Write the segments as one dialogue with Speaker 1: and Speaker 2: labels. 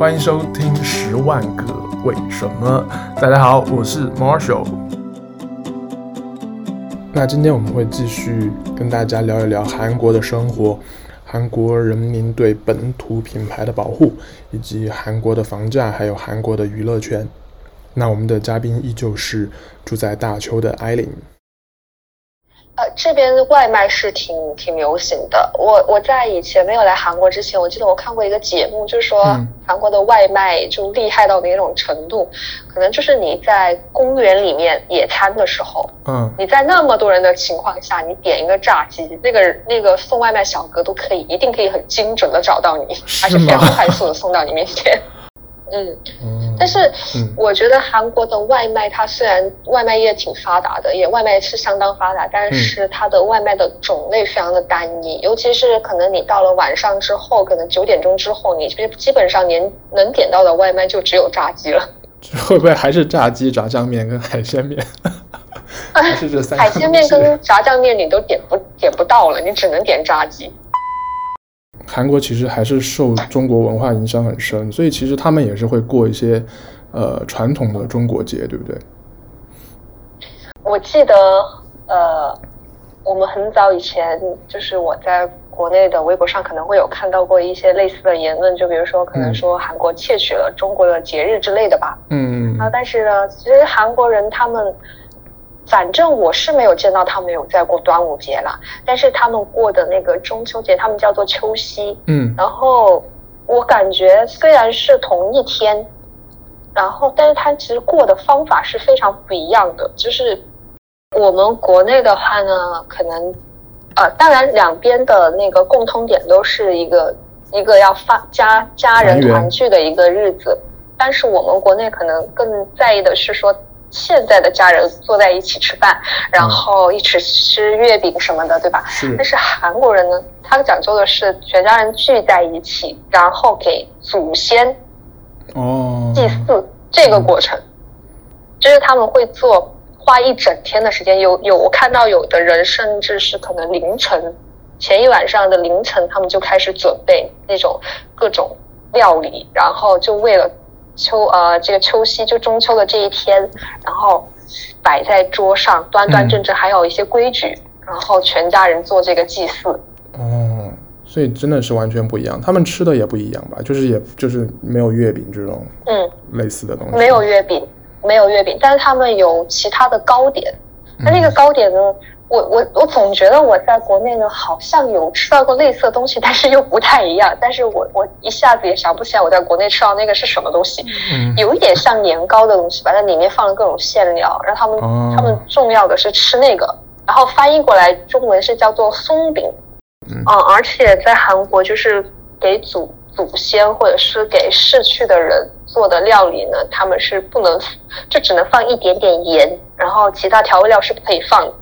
Speaker 1: 欢迎收听《十万个为什么》。大家好，我是 Marshall。那今天我们会继续跟大家聊一聊韩国的生活，韩国人民对本土品牌的保护，以及韩国的房价，还有韩国的娱乐圈。那我们的嘉宾依旧是住在大邱的艾琳。
Speaker 2: 呃，这边外卖是挺挺流行的。我我在以前没有来韩国之前，我记得我看过一个节目，就是说韩国的外卖就厉害到哪种程度，可能就是你在公园里面野餐的时候，嗯，你在那么多人的情况下，你点一个炸鸡，那个那个送外卖小哥都可以，一定可以很精准的找到你，而且非常快速的送到你面前。嗯，但是我觉得韩国的外卖，它虽然外卖业挺发达的，也外卖是相当发达，但是它的外卖的种类非常的单一，尤其是可能你到了晚上之后，可能九点钟之后，你基本上连能点到的外卖就只有炸鸡了。
Speaker 1: 会不会还是炸鸡、炸酱面跟海鲜面？还是这三个？
Speaker 2: 海鲜面跟炸酱面你都点不点不到了，你只能点炸鸡。
Speaker 1: 韩国其实还是受中国文化影响很深，所以其实他们也是会过一些，呃，传统的中国节，对不对？
Speaker 2: 我记得，呃，我们很早以前，就是我在国内的微博上可能会有看到过一些类似的言论，就比如说可能说韩国窃取了中国的节日之类的吧。嗯嗯。啊，但是呢，其实韩国人他们。反正我是没有见到他们有在过端午节啦，但是他们过的那个中秋节，他们叫做秋夕。嗯，然后我感觉虽然是同一天，然后但是他其实过的方法是非常不一样的。就是我们国内的话呢，可能呃，当然两边的那个共通点都是一个一个要发家家人团聚的一个日子，但是我们国内可能更在意的是说。现在的家人坐在一起吃饭，然后一起吃月饼什么的，嗯、对吧？是。但是韩国人呢，他讲究的是全家人聚在一起，然后给祖先哦祭祀这个过程，嗯、就是他们会做花一整天的时间。有有，我看到有的人甚至是可能凌晨前一晚上的凌晨，他们就开始准备那种各种料理，然后就为了。秋呃，这个秋夕就中秋的这一天，然后摆在桌上，端端正正，还有一些规矩，嗯、然后全家人做这个祭祀。
Speaker 1: 哦，所以真的是完全不一样，他们吃的也不一样吧？就是也就是没有月饼这种嗯类似的东西，
Speaker 2: 没有月饼，没有月饼，但是他们有其他的糕点。那那个糕点呢？嗯我我我总觉得我在国内呢，好像有吃到过类似的东西，但是又不太一样。但是我我一下子也想不起来我在国内吃到那个是什么东西，嗯、有一点像年糕的东西吧，但里面放了各种馅料。然后他们、哦、他们重要的是吃那个，然后翻译过来中文是叫做松饼。嗯，嗯，而且在韩国就是给祖祖先或者是给逝去的人做的料理呢，他们是不能就只能放一点点盐，然后其他调味料是不可以放的。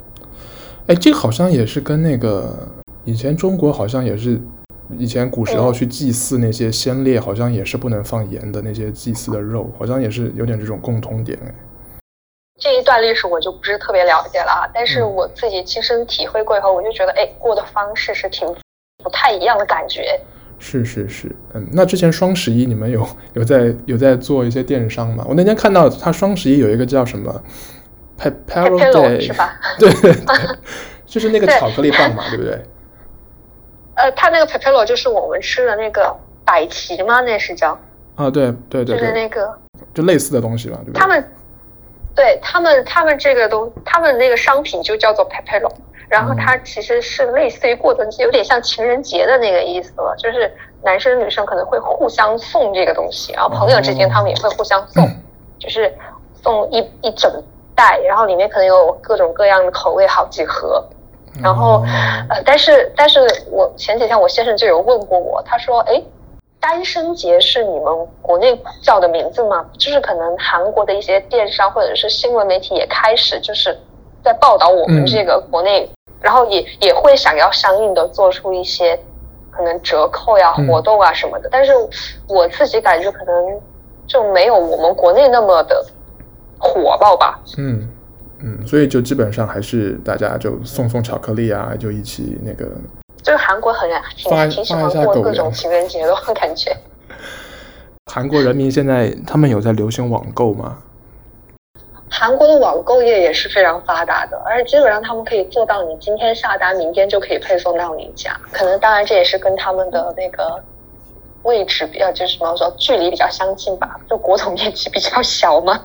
Speaker 1: 哎，这个好像也是跟那个以前中国好像也是，以前古时候去祭祀那些先烈，好像也是不能放盐的那些祭祀的肉，好像也是有点这种共通点哎。
Speaker 2: 这一段历史我就不是特别了解了啊，但是我自己亲身体会过以后，我就觉得哎，过的方式是挺不太一样的感觉。
Speaker 1: 是是是，嗯，那之前双十一你们有有在有在做一些电商吗？我那天看到他双十一有一个叫什么？Pepero Day 是吧？对就是那个巧克力棒嘛，对，不对？
Speaker 2: 呃，它那个 Pepero 就是我们吃的那个百奇吗？那是叫
Speaker 1: 啊，对对对，
Speaker 2: 就是那个
Speaker 1: 就类似的东西吧，对不对？
Speaker 2: 他们对他们他们这个东，他们那个商品就叫做 Pepero，然后它其实是类似于过的，有点像情人节的那个意思了，就是男生女生可能会互相送这个东西，然后朋友之间他们也会互相送，哦、就是送一一整。袋，然后里面可能有各种各样的口味，好几盒。然后，呃，但是，但是我前几天我先生就有问过我，他说：“哎，单身节是你们国内叫的名字吗？就是可能韩国的一些电商或者是新闻媒体也开始就是在报道我们这个国内，嗯、然后也也会想要相应的做出一些可能折扣呀、活动啊什么的。嗯、但是我自己感觉可能就没有我们国内那么的。”火爆吧，
Speaker 1: 嗯嗯，所以就基本上还是大家就送送巧克力啊，就一起那个。
Speaker 2: 就是韩国很挺挺喜欢过各种情人节的感觉。
Speaker 1: 韩国人民现在他们有在流行网购吗？
Speaker 2: 韩国的网购业也是非常发达的，而且基本上他们可以做到你今天下单，明天就可以配送到你家。可能当然这也是跟他们的那个位置比较，就是什么说距离比较相近吧，就国土面积比较小嘛。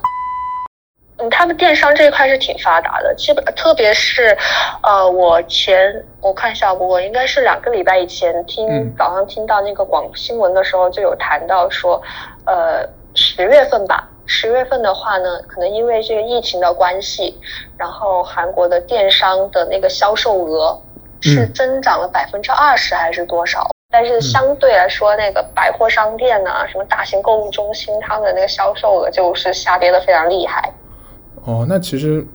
Speaker 2: 嗯，他们电商这一块是挺发达的，基本特别是，呃，我前我看一下，我应该是两个礼拜以前听、嗯、早上听到那个广新闻的时候，就有谈到说，呃，十月份吧，十月份的话呢，可能因为这个疫情的关系，然后韩国的电商的那个销售额是增长了百分之二十还是多少？嗯、但是相对来说，那个百货商店啊，什么大型购物中心，他们的那个销售额就是下跌的非常厉害。
Speaker 1: 哦，那其实，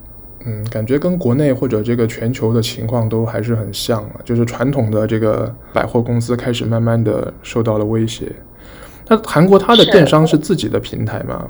Speaker 1: 嗯，感觉跟国内或者这个全球的情况都还是很像啊，就是传统的这个百货公司开始慢慢的受到了威胁。那韩国它的电商是自己的平台吗？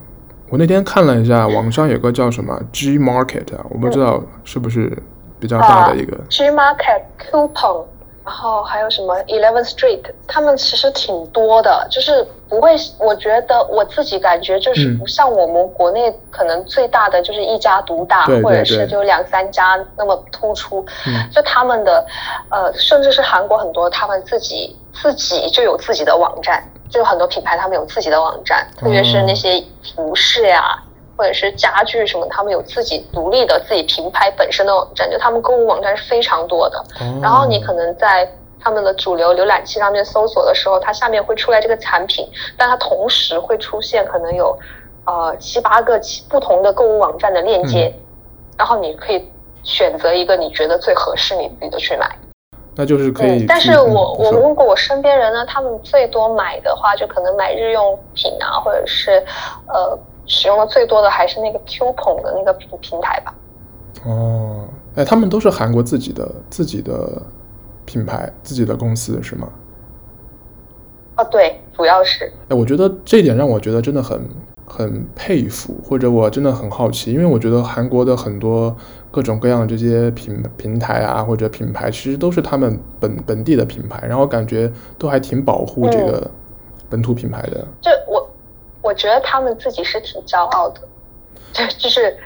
Speaker 1: 我那天看了一下，网上有个叫什么 G Market 啊，我不知道是不是比较大的一个。
Speaker 2: 啊、G Market Coupon。然后还有什么 Eleven Street，他们其实挺多的，就是不会，我觉得我自己感觉就是不像我们国内可能最大的就是一家独大，嗯、或者是就两三家那么突出。
Speaker 1: 嗯、
Speaker 2: 就他们的，呃，甚至是韩国很多他们自己自己就有自己的网站，就很多品牌他们有自己的网站，特别是那些服饰呀。或者是家具什么，他们有自己独立的自己品牌本身的网站，就他们购物网站是非常多的。
Speaker 1: 哦、
Speaker 2: 然后你可能在他们的主流浏览器上面搜索的时候，它下面会出来这个产品，但它同时会出现可能有呃七八个七不同的购物网站的链接，嗯、然后你可以选择一个你觉得最合适你自己的去买。
Speaker 1: 那就是可以、嗯。
Speaker 2: 但是我我问过我身边人呢，他们最多买的话，就可能买日用品啊，或者是呃。使用的最多的还是那个 Coupon 的那个平平台吧。
Speaker 1: 哦，哎，他们都是韩国自己的自己的品牌，自己的公司是吗？
Speaker 2: 哦，对，主要是。
Speaker 1: 哎，我觉得这一点让我觉得真的很很佩服，或者我真的很好奇，因为我觉得韩国的很多各种各样的这些平平台啊，或者品牌，其实都是他们本本地的品牌，然后感觉都还挺保护这个本土品牌的。
Speaker 2: 嗯、就我。我觉得他们自己是挺骄傲的，就就是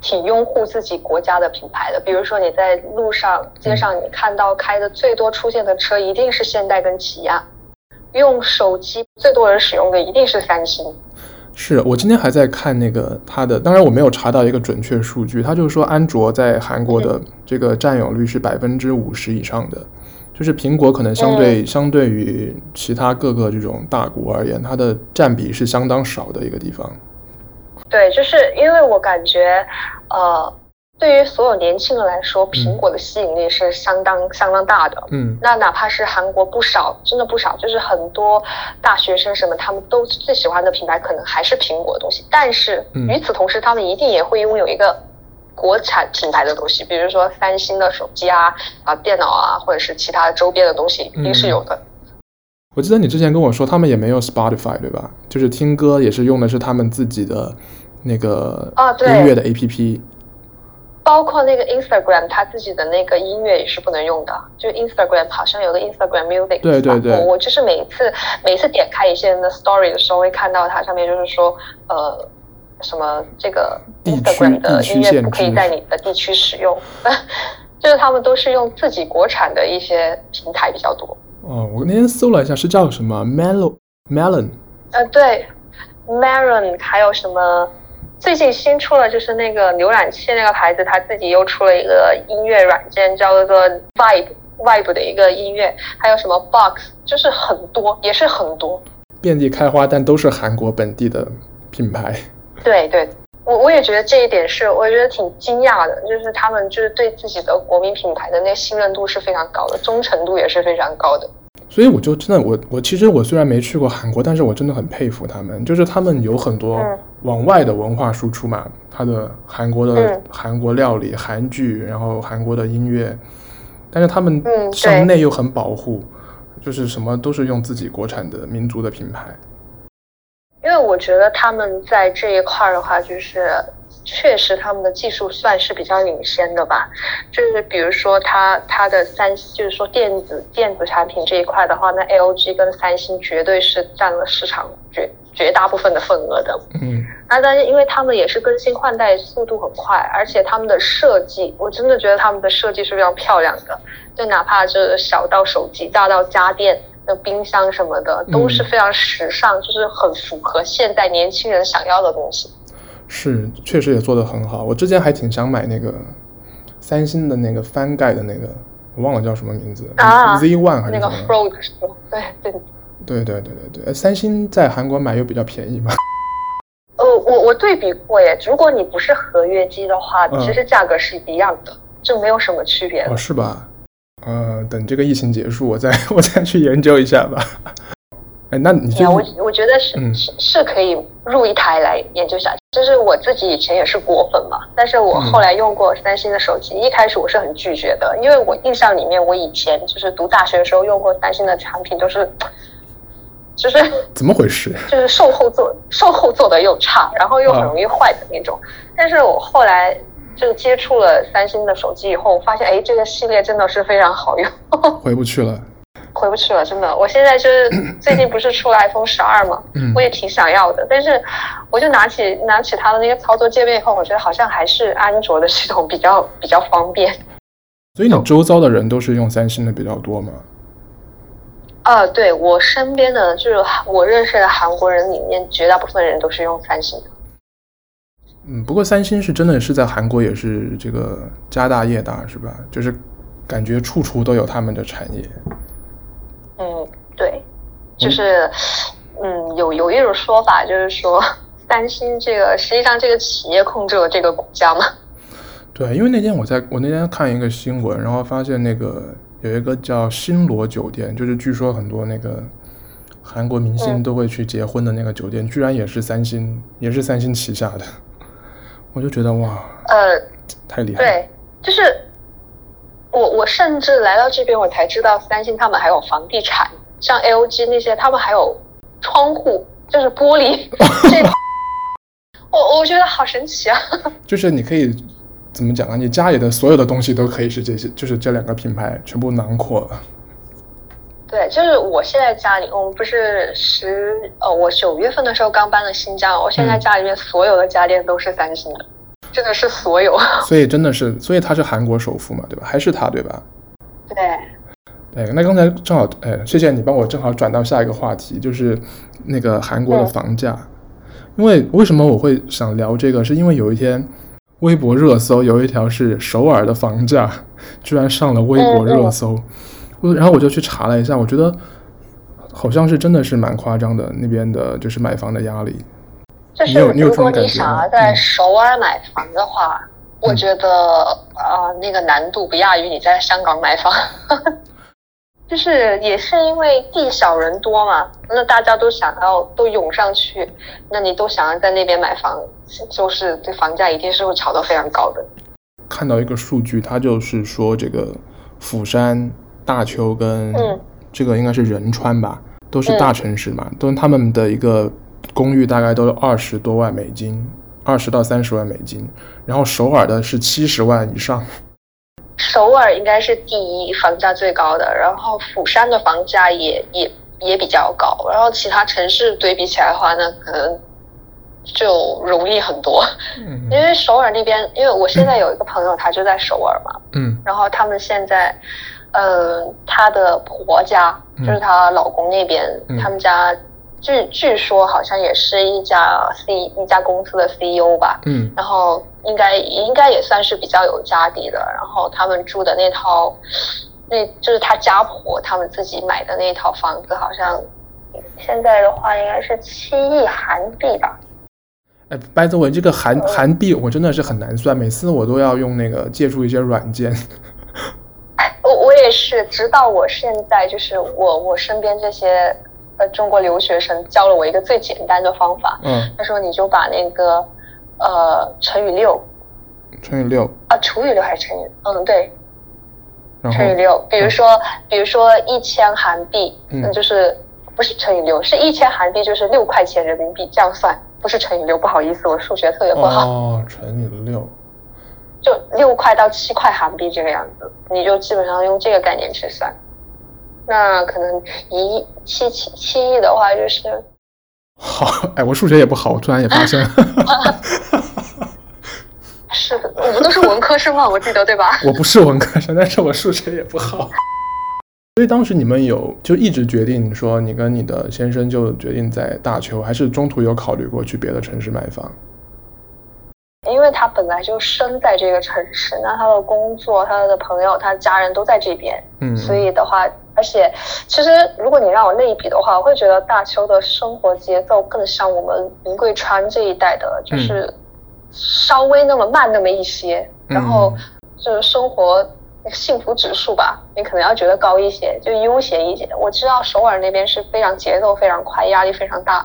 Speaker 2: 挺拥护自己国家的品牌的。比如说你在路上、街上，你看到开的最多出现的车一定是现代跟起亚，用手机最多人使用的一定是三星。
Speaker 1: 是我今天还在看那个它的，当然我没有查到一个准确数据，他就是说安卓在韩国的这个占有率是百分之五十以上的。就是苹果可能相对、嗯、相对于其他各个这种大国而言，它的占比是相当少的一个地方。
Speaker 2: 对，就是因为我感觉，呃，对于所有年轻人来说，苹果的吸引力是相当、嗯、相当大的。嗯，那哪怕是韩国不少，真的不少，就是很多大学生什么，他们都最喜欢的品牌可能还是苹果的东西。但是与此同时，他们一定也会拥有一个。国产品牌的东西，比如说三星的手机啊、啊电脑啊，或者是其他周边的东西，一定是有的。
Speaker 1: 我记得你之前跟我说，他们也没有 Spotify，对吧？就是听歌也是用的是他们自己的那个啊，对，音乐的 APP。
Speaker 2: 包括那个 Instagram，他自己的那个音乐也是不能用的。就 Instagram 好像有个 Instagram Music，
Speaker 1: 对对对。
Speaker 2: 我我就是每一次每一次点开一些人的 Story 的时候，会看到它上面就是说，呃。什么这个 Instagram 的音乐不可以在你的地区使用，就是他们都是用自己国产的一些平台比较多。
Speaker 1: 哦，我那天搜了一下，是叫什么 Melon Melon？
Speaker 2: 呃，对，Melon，还有什么？最近新出了就是那个浏览器那个牌子，他自己又出了一个音乐软件，叫做 Vibe Vibe 的一个音乐，还有什么 Box，就是很多，也是很多，
Speaker 1: 遍地开花，但都是韩国本地的品牌。
Speaker 2: 对对，我我也觉得这一点是，我觉得挺惊讶的，就是他们就是对自己的国民品牌的那个信任度是非常高的，忠诚度也是非常高的。
Speaker 1: 所以我就真的，我我其实我虽然没去过韩国，但是我真的很佩服他们，就是他们有很多往外的文化输出嘛，他的韩国的韩国料理、韩剧，然后韩国的音乐，但是他们向内又很保护，就是什么都是用自己国产的民族的品牌。
Speaker 2: 因为我觉得他们在这一块的话，就是确实他们的技术算是比较领先的吧。就是比如说它它的三，就是说电子电子产品这一块的话，那 LG 跟三星绝对是占了市场绝绝大部分的份额的。
Speaker 1: 嗯，
Speaker 2: 那但是因为他们也是更新换代速度很快，而且他们的设计，我真的觉得他们的设计是非常漂亮的。就哪怕就是小到手机，大到家电。那冰箱什么的都是非常时尚，嗯，就是很符合现代年轻人想要的东西。
Speaker 1: 是，确实也做得很好。我之前还挺想买那个三星的那个翻盖的那个，我忘了叫什么名字
Speaker 2: 啊
Speaker 1: ，Z One 还是？那个
Speaker 2: Frog 是吧？对对
Speaker 1: 对对对对对。三星在韩国买又比较便宜嘛？
Speaker 2: 呃，我我对比过耶，如果你不是合约机的话，其实价格是一样的，嗯，就没有什么区别。
Speaker 1: 哦，是吧？呃，等这个疫情结束，我再 我再去研究一下吧。哎，那你就
Speaker 2: 我我觉得是、嗯、是是可以入一台来研究一下。就是我自己以前也是果粉嘛，但是我后来用过三星的手机，嗯、一开始我是很拒绝的，因为我印象里面，我以前就是读大学的时候用过三星的产品，都是就是
Speaker 1: 怎么回事？
Speaker 2: 就是售后做售后做的又差，然后又很容易坏的那种。啊、但是我后来。就接触了三星的手机以后，发现哎，这个系列真的是非常好用。
Speaker 1: 回不去了，
Speaker 2: 回不去了，真的。我现在就是 最近不是出了 iPhone 十二嘛，嗯，我也挺想要的，但是我就拿起拿起它的那个操作界面以后，我觉得好像还是安卓的系统比较比较方便。
Speaker 1: 所以你周遭的人都是用三星的比较多吗？
Speaker 2: 啊，对，我身边的就是我认识的韩国人里面，绝大部分人都是用三星的。
Speaker 1: 嗯，不过三星是真的是在韩国也是这个家大业大，是吧？就是感觉处处都有他们的产业。
Speaker 2: 嗯，对，就是嗯，嗯，有有一种说法，就是说三星这个实际上这个企业控制了这个国家嘛。
Speaker 1: 对，因为那天我在我那天看一个新闻，然后发现那个有一个叫星罗酒店，就是据说很多那个韩国明星都会去结婚的那个酒店，嗯、居然也是三星，也是三星旗下的。我就觉得哇，呃，太厉害了。
Speaker 2: 对，就是我我甚至来到这边，我才知道三星他们还有房地产，像 LG 那些，他们还有窗户，就是玻璃。这我我觉得好神奇啊！
Speaker 1: 就是你可以怎么讲啊？你家里的所有的东西都可以是这些，就是这两个品牌全部囊括了。
Speaker 2: 对，就是我现在家里，我们不是十呃，我九月份的时候刚搬了新家，我现在家里面所有的家电都是三星的，嗯、真的是所有。
Speaker 1: 所以真的是，所以他是韩国首富嘛，对吧？还是他，对吧？
Speaker 2: 对。
Speaker 1: 对，那刚才正好，哎，谢谢你帮我正好转到下一个话题，就是那个韩国的房价。嗯、因为为什么我会想聊这个？是因为有一天微博热搜有一条是首尔的房价 居然上了微博热搜。嗯嗯然后我就去查了一下，我觉得好像是真的是蛮夸张的，那边的就是买房的压力。
Speaker 2: 就是如果你想要在首尔买房的话，嗯、我觉得啊、呃，那个难度不亚于你在香港买房。就是也是因为地小人多嘛，那大家都想要都涌上去，那你都想要在那边买房，就是这房价一定是会炒到非常高的。
Speaker 1: 看到一个数据，它就是说这个釜山。大邱跟这个应该是仁川吧，嗯、都是大城市嘛，嗯、都他们的一个公寓大概都二十多万美金，二十到三十万美金，然后首尔的是七十万以上。
Speaker 2: 首尔应该是第一房价最高的，然后釜山的房价也也也比较高，然后其他城市对比起来的话呢，可能就容易很多。嗯，因为首尔那边，因为我现在有一个朋友，他就在首尔嘛，嗯，然后他们现在。呃，她的婆家就是她老公那边，嗯、他们家据据说好像也是一家 C 一家公司的 CEO 吧，嗯，然后应该应该也算是比较有家底的。然后他们住的那套，那就是他家婆他们自己买的那套房子，好像现在的话应该是七亿韩币吧。
Speaker 1: 哎，by the way，这个韩韩币我真的是很难算，每次我都要用那个借助一些软件。
Speaker 2: 是，直到我现在就是我我身边这些呃中国留学生教了我一个最简单的方法。嗯，他说你就把那个呃乘以六，
Speaker 1: 乘以六
Speaker 2: 啊，除以六还是乘以嗯对，乘以六。比如说比如说一千韩币，嗯，就是不是乘以六，是一千韩币就是六块钱人民币这样算。不是乘以六，不好意思，我数学特别不好。
Speaker 1: 哦，乘以六，
Speaker 2: 就六块到七块韩币这个样子，你就基本上用这个概念去算。那可能一亿七七七亿的话，就是
Speaker 1: 好，哎，我数学也不好，我突然也发现了。
Speaker 2: 是，我们都是文科生嘛，我记得对吧？
Speaker 1: 我不是文科生，但是我数学也不好。所以当时你们有就一直决定说，你跟你的先生就决定在大邱，还是中途有考虑过去别的城市买房？
Speaker 2: 因为他本来就生在这个城市，那他的工作、他的朋友、他的家人都在这边，嗯，所以的话，而且其实如果你让我类比的话，我会觉得大邱的生活节奏更像我们云贵川这一带的，就是稍微那么慢那么一些，嗯、然后就是生活。幸福指数吧，你可能要觉得高一些，就悠闲一些。我知道首尔那边是非常节奏非常快，压力非常大。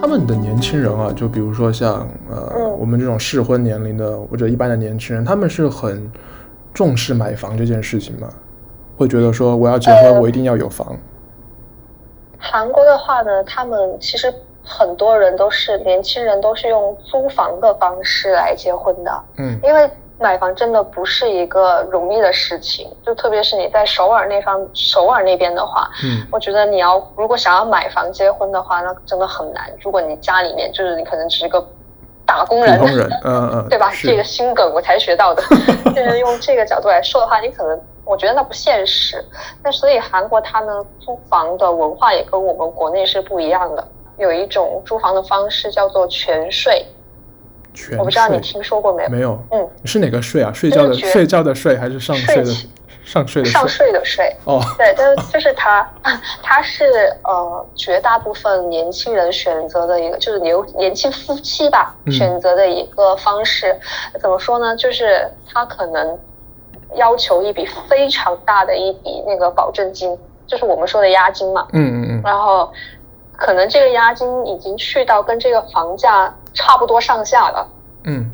Speaker 1: 他们的年轻人啊，就比如说像呃、嗯、我们这种适婚年龄的或者一般的年轻人，他们是很重视买房这件事情吗？会觉得说我要结婚，我一定要有房。
Speaker 2: 呃、韩国的话呢，他们其实。很多人都是年轻人，都是用租房的方式来结婚的。嗯，因为买房真的不是一个容易的事情，就特别是你在首尔那方，首尔那边的话，嗯，我觉得你要如果想要买房结婚的话，那真的很难。如果你家里面就是你可能只是个打工人，
Speaker 1: 打工人，嗯嗯，
Speaker 2: 对吧？这个新梗我才学到的，就是用这个角度来说的话，你可能我觉得那不现实。那所以韩国它呢，租房的文化也跟我们国内是不一样的。有一种租房的方式叫做全
Speaker 1: 税，
Speaker 2: 我不知道你听说过没有？
Speaker 1: 没有。
Speaker 2: 嗯，
Speaker 1: 是哪个税啊？睡觉的睡觉的税还是上税的上税的
Speaker 2: 上税的税？哦，对，但是就是它，它是呃绝大部分年轻人选择的一个，就是年年轻夫妻吧选择的一个方式。嗯，怎么说呢？就是他可能要求一笔非常大的一笔那个保证金，就是我们说的押金嘛。嗯嗯嗯，然后。可能这个押金已经去到跟这个房价差不多上下了。嗯，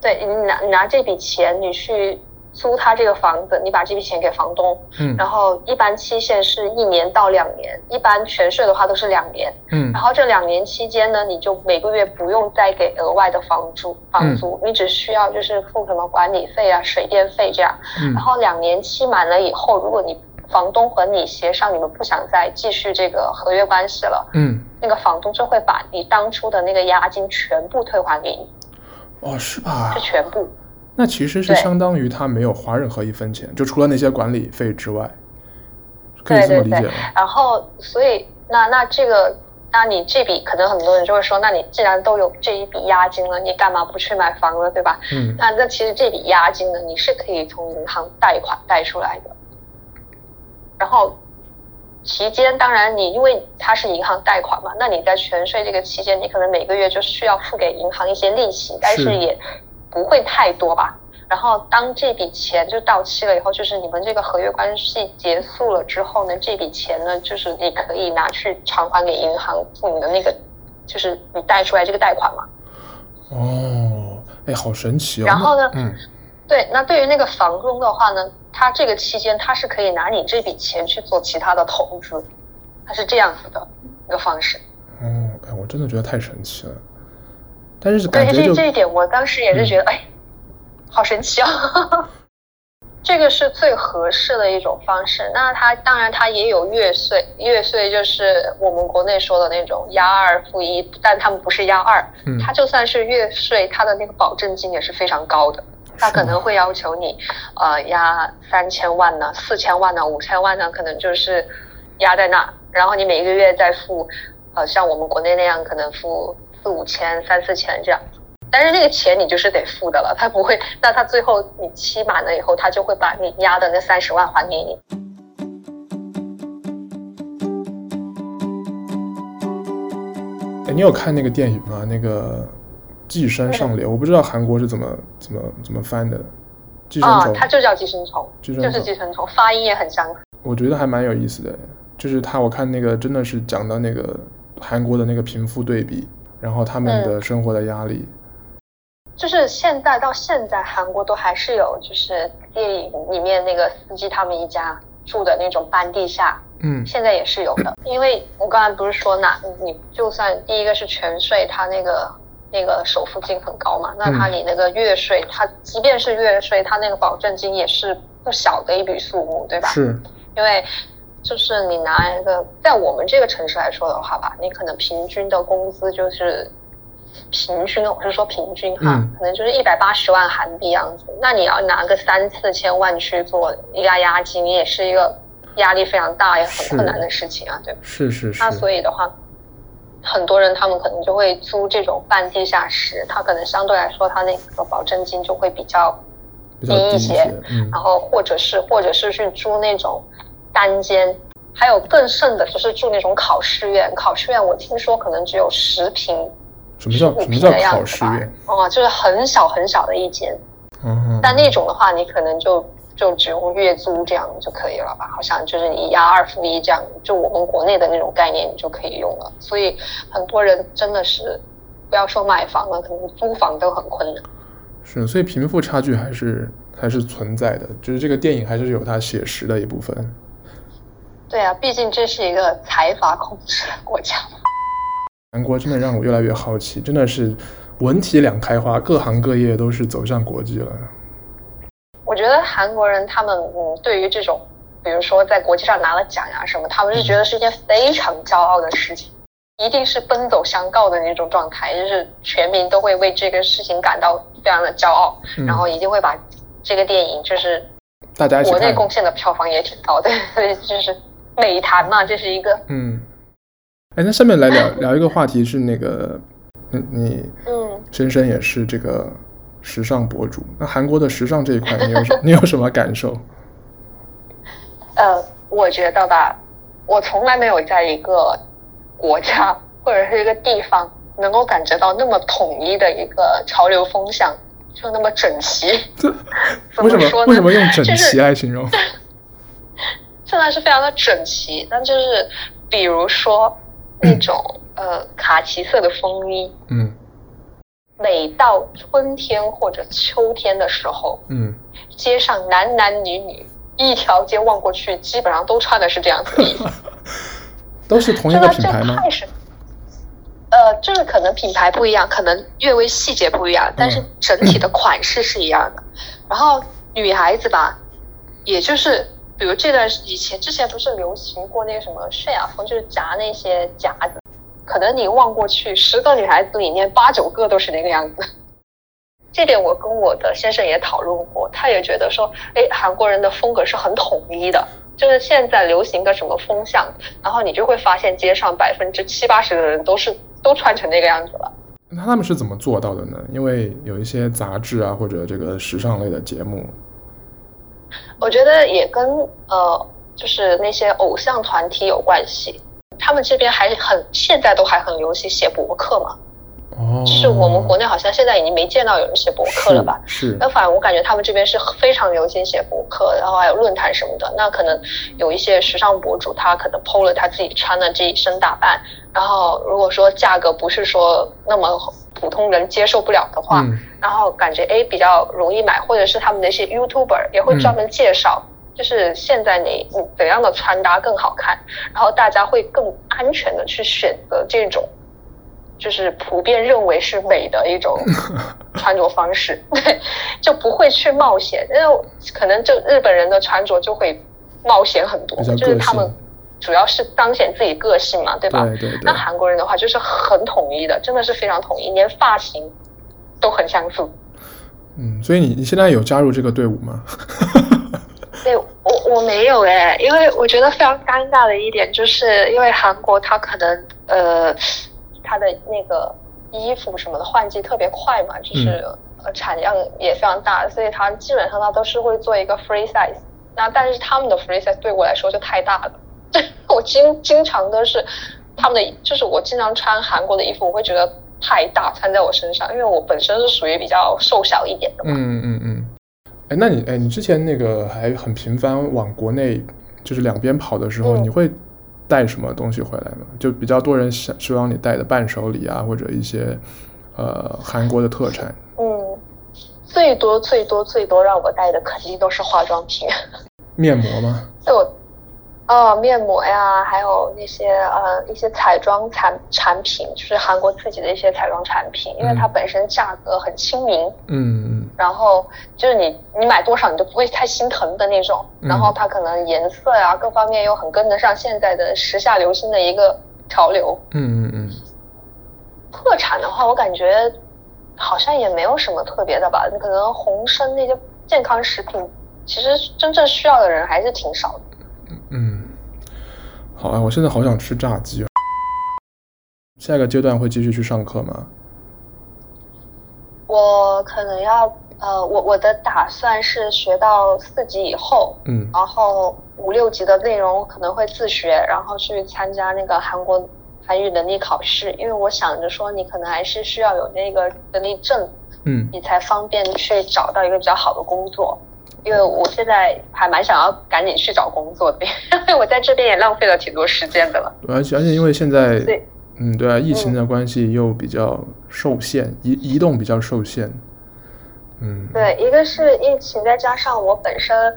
Speaker 2: 对，你拿你拿这笔钱，你去租他这个房子，你把这笔钱给房东。嗯，然后一般期限是一年到两年，一般全税的话都是两年。嗯，然后这两年期间呢，你就每个月不用再给额外的房租，房租，嗯，你只需要就是付什么管理费啊、水电费这样。嗯，然后两年期满了以后，如果你房东和你协商，你们不想再继续这个合约关系了，嗯，那个房东就会把你当初的那个押金全部退还给你。
Speaker 1: 哦，是吧？
Speaker 2: 是全部。
Speaker 1: 那其实是相当于他没有花任何一分钱，就除了那些管理费之外，可以这么理解？
Speaker 2: 对对对。然后，所以那那这个，那你这笔可能很多人就会说，那你既然都有这一笔押金了，你干嘛不去买房了，对吧？嗯。那那其实这笔押金呢，你是可以从银行贷款贷出来的。然后，期间当然你因为它是银行贷款嘛，那你在全税这个期间，你可能每个月就需要付给银行一些利息，但是也不会太多吧。然后当这笔钱就到期了以后，就是你们这个合约关系结束了之后呢，这笔钱呢，就是你可以拿去偿还给银行付你的那个，就是你贷出来这个贷款嘛。
Speaker 1: 哦，哎，好神奇哦。
Speaker 2: 然后呢，嗯。对，那对于那个房东的话呢，他这个期间他是可以拿你这笔钱去做其他的投资，他是这样子的一个方式。
Speaker 1: 嗯，哎，我真的觉得太神奇了。但是感觉
Speaker 2: 对这这一点，我当时也是觉得，嗯、哎，好神奇啊！这个是最合适的一种方式。那它当然它也有月税，月税就是我们国内说的那种押二付一，但他们不是押二，嗯，他就算是月税，它的那个保证金也是非常高的。他可能会要求你，呃，押三千万呢，四千万呢，五千万呢，可能就是压在那，然后你每一个月再付，呃，像我们国内那样，可能付四五千、三四千这样。但是那个钱你就是得付的了，他不会，那他最后你期满了以后，他就会把你押的那三十万还给你。
Speaker 1: 哎，你有看那个电影吗？那个。寄生上流，我不知道韩国是怎么怎么怎么翻的。寄生虫，
Speaker 2: 它就叫寄生虫，就是寄生虫，发音也很相似。
Speaker 1: 我觉得还蛮有意思的，就是他，我看那个真的是讲到那个韩国的那个贫富对比，然后他们的生活的压力。
Speaker 2: 嗯、就是现在到现在，韩国都还是有，就是电影里面那个司机他们一家，住的那种半地下，
Speaker 1: 嗯，
Speaker 2: 现在也是有的。因为我刚才不是说那，你就算第一个是全税，它那个那个首付金很高嘛，那它你那个月税，它即便是月税，它那个保证金也是不小的一笔数目，对吧？
Speaker 1: 是，
Speaker 2: 因为就是你拿一个在我们这个城市来说的话吧，你可能平均的工资就是。平均，我是说平均哈，嗯、可能就是一百八十万韩币样子。那你要拿个三四千万去做压押金，也是一个压力非常大也很困难的事情啊，对吧？
Speaker 1: 是是是。
Speaker 2: 那所以的话，很多人他们可能就会租这种半地下室，他可能相对来说他那个保证金就会比较低一些。然后或者是或者是去租那种单间，还有更甚的就是住那种考试院。考试院我听说可能只有十平。
Speaker 1: 什么叫什么叫考试院？
Speaker 2: 哦，就是很小很小的一间。嗯。但那种的话，你可能就就只用月租这样就可以了吧？好像就是你押二付一这样，就我们国内的那种概念，你就可以用了。所以很多人真的是不要说买房了，可能租房都很困难。
Speaker 1: 是，所以贫富差距还是还是存在的，就是这个电影还是有它写实的一部分。
Speaker 2: 对啊，毕竟这是一个财阀控制的国家嘛。
Speaker 1: 韩国真的让我越来越好奇，真的是文体两开花，各行各业都是走向国际了。
Speaker 2: 我觉得韩国人他们嗯，对于这种，比如说在国际上拿了奖呀什么，他们是觉得是一件非常骄傲的事情，嗯、一定是奔走相告的那种状态，就是全民都会为这个事情感到非常的骄傲，嗯、然后一定会把这个电影就是大家国内贡献的票房也挺高的，所以就是美谈嘛，这是一个。嗯。
Speaker 1: 哎，那下面来聊 聊一个话题是那个，嗯，你嗯，深深也是这个时尚博主。那韩国的时尚这一块，你有什 你有什么感受？
Speaker 2: 呃，我觉得吧，我从来没有在一个国家或者是一个地方能够感觉到那么统一的一个潮流风向，就那么整齐。
Speaker 1: 这 为什么？为什么用整齐来形容？
Speaker 2: 就是、真的是非常的整齐，但就是比如说。那种呃卡其色的风衣，嗯，每到春天或者秋天的时候，嗯，街上男男女女一条街望过去，基本上都穿的是这样子的衣服，
Speaker 1: 都是同一个品牌吗？
Speaker 2: 呃，就是可能品牌不一样，可能略微细节不一样，但是整体的款式是一样的。嗯、然后女孩子吧，也就是。比如这段以前之前不是流行过那个什么泫雅风，就是夹那些夹子，可能你望过去，十个女孩子里面八九个都是那个样子。这点我跟我的先生也讨论过，他也觉得说，哎，韩国人的风格是很统一的，就是现在流行个什么风向，然后你就会发现街上百分之七八十的人都是都穿成那个样子了。
Speaker 1: 那他们是怎么做到的呢？因为有一些杂志啊，或者这个时尚类的节目。
Speaker 2: 我觉得也跟呃，就是那些偶像团体有关系。他们这边还很，现在都还很流行写博客嘛。哦。就是我们国内好像现在已经没见到有人写博客了吧？
Speaker 1: 是。是。
Speaker 2: 那反而我感觉他们这边是非常流行写博客，然后还有论坛什么的。那可能有一些时尚博主，他可能 PO 了他自己穿的这一身打扮，然后如果说价格不是说那么普通人接受不了的话。嗯然后感觉哎比较容易买，或者是他们的一些 YouTuber 也会专门介绍，嗯、就是现在你你怎样的穿搭更好看，然后大家会更安全的去选择这种，就是普遍认为是美的一种 穿着方式，对，就不会去冒险，因为可能就日本人的穿着就会冒险很多，就是他们主要是彰显自己个性嘛，对吧？
Speaker 1: 对对对。
Speaker 2: 那韩国人的话就是很统一的，真的是非常统一，连发型。都很相似，
Speaker 1: 嗯，所以你你现在有加入这个队伍吗？
Speaker 2: 对，我我没有哎，因为我觉得非常尴尬的一点，就是因为韩国它可能呃，它的那个衣服什么的换季特别快嘛，就是呃产量也非常大，所以它基本上它都是会做一个 free size，那但是他们的 free size 对我来说就太大了，我经经常都是他们的，就是我经常穿韩国的衣服，我会觉得。太大穿在我身上，因为我本身是属于比较瘦小一点的嘛。
Speaker 1: 嗯嗯嗯。哎，那你哎，你之前那个还很频繁往国内就是两边跑的时候，嗯、你会带什么东西回来吗？就比较多人想希望你带的伴手礼啊，或者一些呃韩国的特产。嗯，
Speaker 2: 最多最多最多让我带的肯定都是化妆品。
Speaker 1: 面膜吗？
Speaker 2: 对我。哦，面膜呀，还有那些呃一些彩妆产产品，就是韩国自己的一些彩妆产品，因为它本身价格很亲民，
Speaker 1: 嗯嗯，
Speaker 2: 然后就是你你买多少你都不会太心疼的那种，然后它可能颜色呀各方面又很跟得上现在的时下流行的一个潮流，
Speaker 1: 嗯嗯嗯。
Speaker 2: 特产的话，我感觉好像也没有什么特别的吧，可能红参那些健康食品，其实真正需要的人还是挺少的。
Speaker 1: 嗯，好啊，我现在好想吃炸鸡啊。下一个阶段会继续去上课吗？
Speaker 2: 我可能要，呃，我我的打算是学到四级以后，
Speaker 1: 嗯，
Speaker 2: 然后五六级的内容可能会自学，然后去参加那个韩国韩语能力考试，因为我想着说，你可能还是需要有那个能力证，
Speaker 1: 嗯，
Speaker 2: 你才方便去找到一个比较好的工作。因为我现在还蛮想要赶紧去找工作的，因为我在这边也浪费了挺多时间的了。
Speaker 1: 而且而且因为现在，
Speaker 2: 对，
Speaker 1: 嗯，对啊，疫情的关系又比较受限，移、嗯、移动比较受限。嗯，
Speaker 2: 对，一个是疫情，再加上我本身，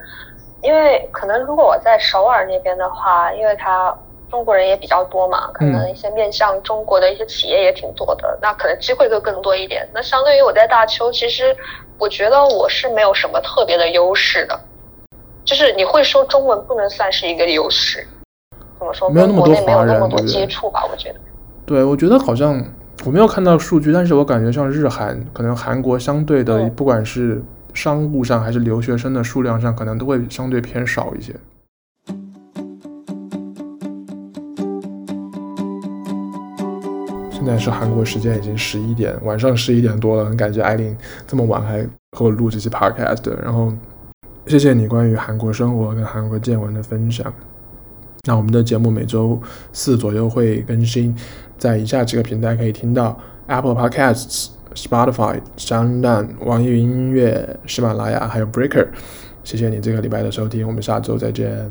Speaker 2: 因为可能如果我在首尔那边的话，因为他中国人也比较多嘛，可能一些面向中国的一些企业也挺多的，嗯、那可能机会就更多一点。那相对于我在大邱，其实。我觉得我是没有什么特别的优势的，就是你会说中文不能算是一个优势，怎么说？
Speaker 1: 没有那么多华人，
Speaker 2: 没有那么多接触吧？我觉得。
Speaker 1: 对，我觉得好像我没有看到数据，但是我感觉像日韩，可能韩国相对的，不管是商务上还是留学生的数量上，可能都会相对偏少一些。现在是韩国时间已经十一点，晚上十一点多了，很感谢艾琳这么晚还和我录这期 podcast。然后，谢谢你关于韩国生活跟韩国见闻的分享。那我们的节目每周四左右会更新，在以下几个平台可以听到：Apple Podcasts、Spotify、SoundOn、网易云音乐、喜马拉雅还有 Breaker。谢谢你这个礼拜的收听，我们下周再见。